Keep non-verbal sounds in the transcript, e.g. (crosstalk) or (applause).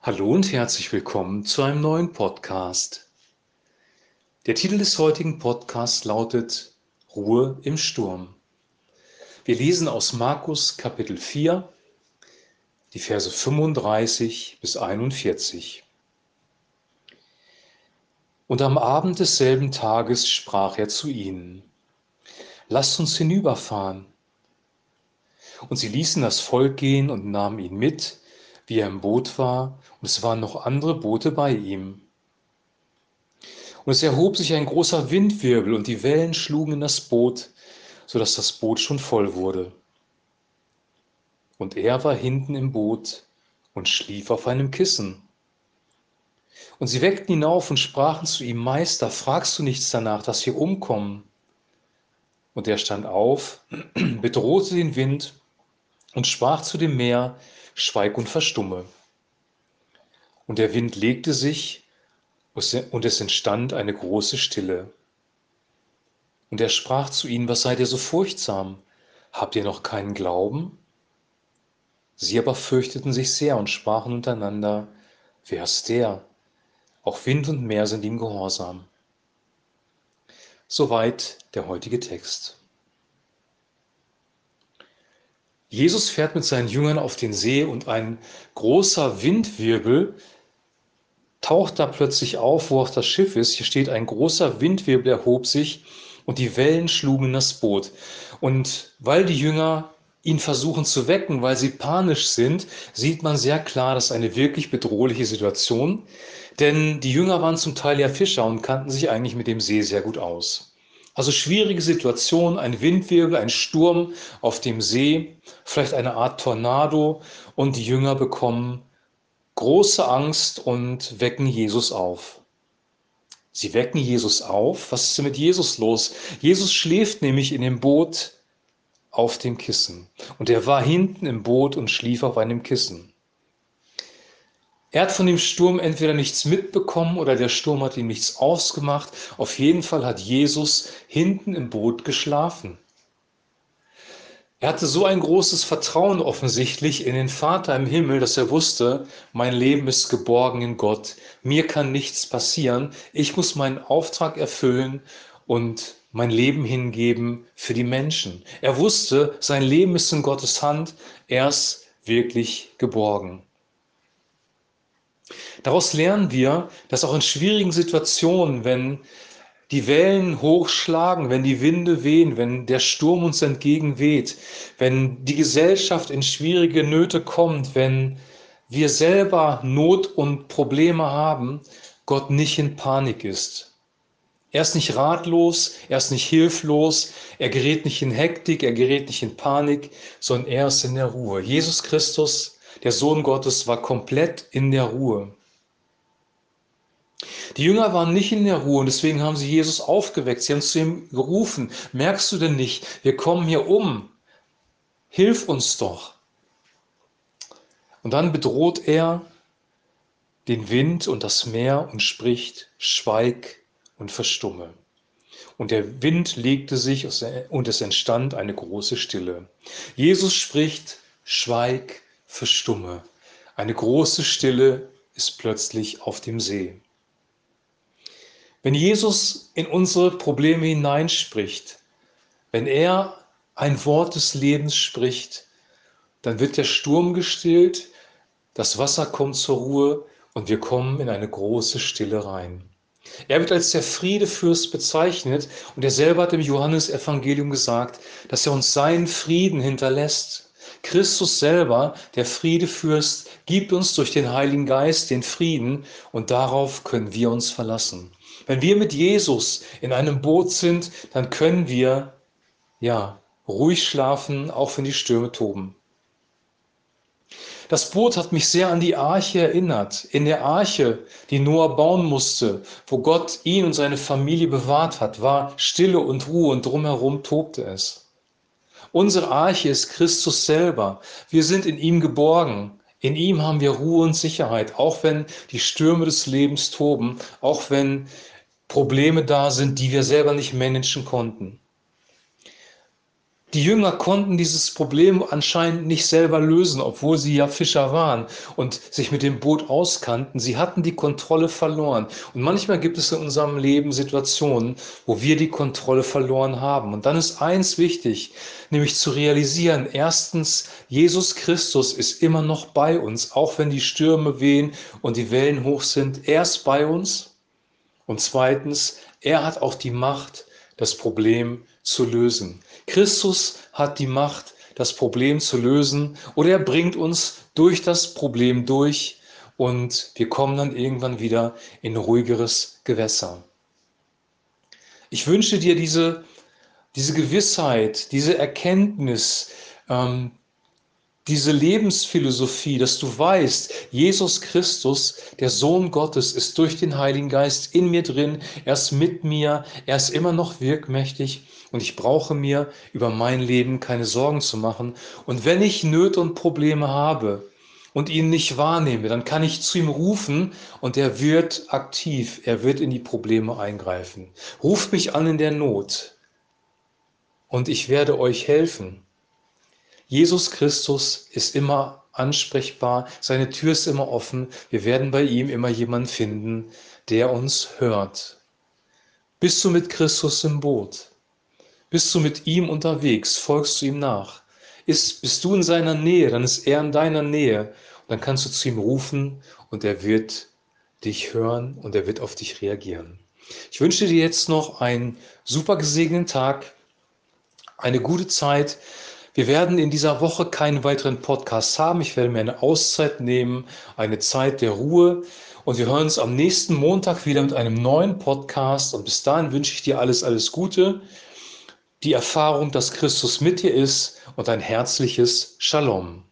Hallo und herzlich willkommen zu einem neuen Podcast. Der Titel des heutigen Podcasts lautet Ruhe im Sturm. Wir lesen aus Markus Kapitel 4, die Verse 35 bis 41. Und am Abend desselben Tages sprach er zu ihnen, Lasst uns hinüberfahren. Und sie ließen das Volk gehen und nahmen ihn mit, wie er im Boot war, und es waren noch andere Boote bei ihm. Und es erhob sich ein großer Windwirbel, und die Wellen schlugen in das Boot, so dass das Boot schon voll wurde. Und er war hinten im Boot und schlief auf einem Kissen. Und sie weckten ihn auf und sprachen zu ihm, Meister, fragst du nichts danach, dass wir umkommen? Und er stand auf, (clears throat) bedrohte den Wind und sprach zu dem Meer, Schweig und verstumme. Und der Wind legte sich, und es entstand eine große Stille. Und er sprach zu ihnen, was seid ihr so furchtsam? Habt ihr noch keinen Glauben? Sie aber fürchteten sich sehr und sprachen untereinander, wer ist der? Auch Wind und Meer sind ihm gehorsam. Soweit der heutige Text. Jesus fährt mit seinen Jüngern auf den See und ein großer Windwirbel taucht da plötzlich auf, wo auch das Schiff ist. Hier steht, ein großer Windwirbel erhob sich und die Wellen schlugen das Boot. Und weil die Jünger ihn versuchen zu wecken, weil sie panisch sind, sieht man sehr klar, dass eine wirklich bedrohliche Situation. Denn die Jünger waren zum Teil ja Fischer und kannten sich eigentlich mit dem See sehr gut aus. Also schwierige Situation, ein Windwirbel, ein Sturm auf dem See, vielleicht eine Art Tornado und die Jünger bekommen große Angst und wecken Jesus auf. Sie wecken Jesus auf. Was ist denn mit Jesus los? Jesus schläft nämlich in dem Boot auf dem Kissen. Und er war hinten im Boot und schlief auf einem Kissen. Er hat von dem Sturm entweder nichts mitbekommen oder der Sturm hat ihm nichts ausgemacht. Auf jeden Fall hat Jesus hinten im Boot geschlafen. Er hatte so ein großes Vertrauen offensichtlich in den Vater im Himmel, dass er wusste, mein Leben ist geborgen in Gott, mir kann nichts passieren, ich muss meinen Auftrag erfüllen und mein Leben hingeben für die Menschen. Er wusste, sein Leben ist in Gottes Hand, er ist wirklich geborgen. Daraus lernen wir, dass auch in schwierigen Situationen, wenn die Wellen hochschlagen, wenn die Winde wehen, wenn der Sturm uns entgegenweht, wenn die Gesellschaft in schwierige Nöte kommt, wenn wir selber Not und Probleme haben, Gott nicht in Panik ist. Er ist nicht ratlos, er ist nicht hilflos, er gerät nicht in Hektik, er gerät nicht in Panik, sondern er ist in der Ruhe. Jesus Christus, der Sohn Gottes, war komplett in der Ruhe. Die Jünger waren nicht in der Ruhe und deswegen haben sie Jesus aufgeweckt. Sie haben zu ihm gerufen, merkst du denn nicht, wir kommen hier um. Hilf uns doch. Und dann bedroht er den Wind und das Meer und spricht, schweig und verstumme. Und der Wind legte sich und es entstand eine große Stille. Jesus spricht, schweig, verstumme. Eine große Stille ist plötzlich auf dem See. Wenn Jesus in unsere Probleme hineinspricht, wenn er ein Wort des Lebens spricht, dann wird der Sturm gestillt, das Wasser kommt zur Ruhe und wir kommen in eine große Stille rein. Er wird als der Friedefürst bezeichnet und er selber hat im Johannesevangelium gesagt, dass er uns seinen Frieden hinterlässt. Christus selber, der Friedefürst, gibt uns durch den Heiligen Geist den Frieden und darauf können wir uns verlassen. Wenn wir mit Jesus in einem Boot sind, dann können wir ja ruhig schlafen, auch wenn die Stürme toben. Das Boot hat mich sehr an die Arche erinnert. In der Arche, die Noah bauen musste, wo Gott ihn und seine Familie bewahrt hat, war Stille und Ruhe und drumherum tobte es. Unsere Arche ist Christus selber. Wir sind in ihm geborgen. In ihm haben wir Ruhe und Sicherheit, auch wenn die Stürme des Lebens toben, auch wenn Probleme da sind, die wir selber nicht managen konnten. Die Jünger konnten dieses Problem anscheinend nicht selber lösen, obwohl sie ja Fischer waren und sich mit dem Boot auskannten. Sie hatten die Kontrolle verloren. Und manchmal gibt es in unserem Leben Situationen, wo wir die Kontrolle verloren haben. Und dann ist eins wichtig, nämlich zu realisieren, erstens, Jesus Christus ist immer noch bei uns, auch wenn die Stürme wehen und die Wellen hoch sind. Er ist bei uns. Und zweitens, er hat auch die Macht, das Problem zu lösen. Christus hat die Macht, das Problem zu lösen oder er bringt uns durch das Problem durch und wir kommen dann irgendwann wieder in ruhigeres Gewässer. Ich wünsche dir diese, diese Gewissheit, diese Erkenntnis, ähm, diese Lebensphilosophie, dass du weißt, Jesus Christus, der Sohn Gottes, ist durch den Heiligen Geist in mir drin, er ist mit mir, er ist immer noch wirkmächtig und ich brauche mir über mein Leben keine Sorgen zu machen. Und wenn ich Nöte und Probleme habe und ihn nicht wahrnehme, dann kann ich zu ihm rufen und er wird aktiv, er wird in die Probleme eingreifen. Ruft mich an in der Not und ich werde euch helfen. Jesus Christus ist immer ansprechbar, seine Tür ist immer offen, wir werden bei ihm immer jemanden finden, der uns hört. Bist du mit Christus im Boot? Bist du mit ihm unterwegs? Folgst du ihm nach? Ist, bist du in seiner Nähe, dann ist er in deiner Nähe. Und dann kannst du zu ihm rufen und er wird dich hören und er wird auf dich reagieren. Ich wünsche dir jetzt noch einen super gesegneten Tag, eine gute Zeit. Wir werden in dieser Woche keinen weiteren Podcast haben. Ich werde mir eine Auszeit nehmen, eine Zeit der Ruhe. Und wir hören uns am nächsten Montag wieder mit einem neuen Podcast. Und bis dahin wünsche ich dir alles, alles Gute. Die Erfahrung, dass Christus mit dir ist und ein herzliches Shalom.